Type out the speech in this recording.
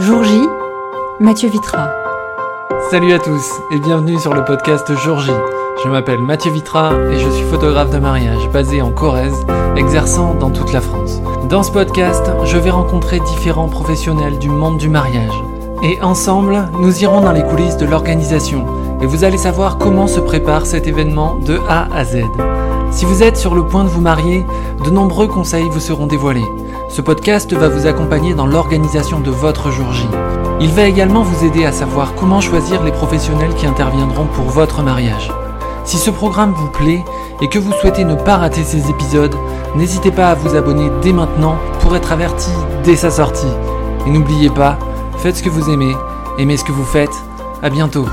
Jour J, Mathieu Vitra. Salut à tous et bienvenue sur le podcast Jour J. Je m'appelle Mathieu Vitra et je suis photographe de mariage basé en Corrèze, exerçant dans toute la France. Dans ce podcast, je vais rencontrer différents professionnels du monde du mariage. Et ensemble, nous irons dans les coulisses de l'organisation et vous allez savoir comment se prépare cet événement de A à Z. Si vous êtes sur le point de vous marier, de nombreux conseils vous seront dévoilés. Ce podcast va vous accompagner dans l'organisation de votre jour J. Il va également vous aider à savoir comment choisir les professionnels qui interviendront pour votre mariage. Si ce programme vous plaît et que vous souhaitez ne pas rater ces épisodes, n'hésitez pas à vous abonner dès maintenant pour être averti dès sa sortie. Et n'oubliez pas, faites ce que vous aimez, aimez ce que vous faites. À bientôt.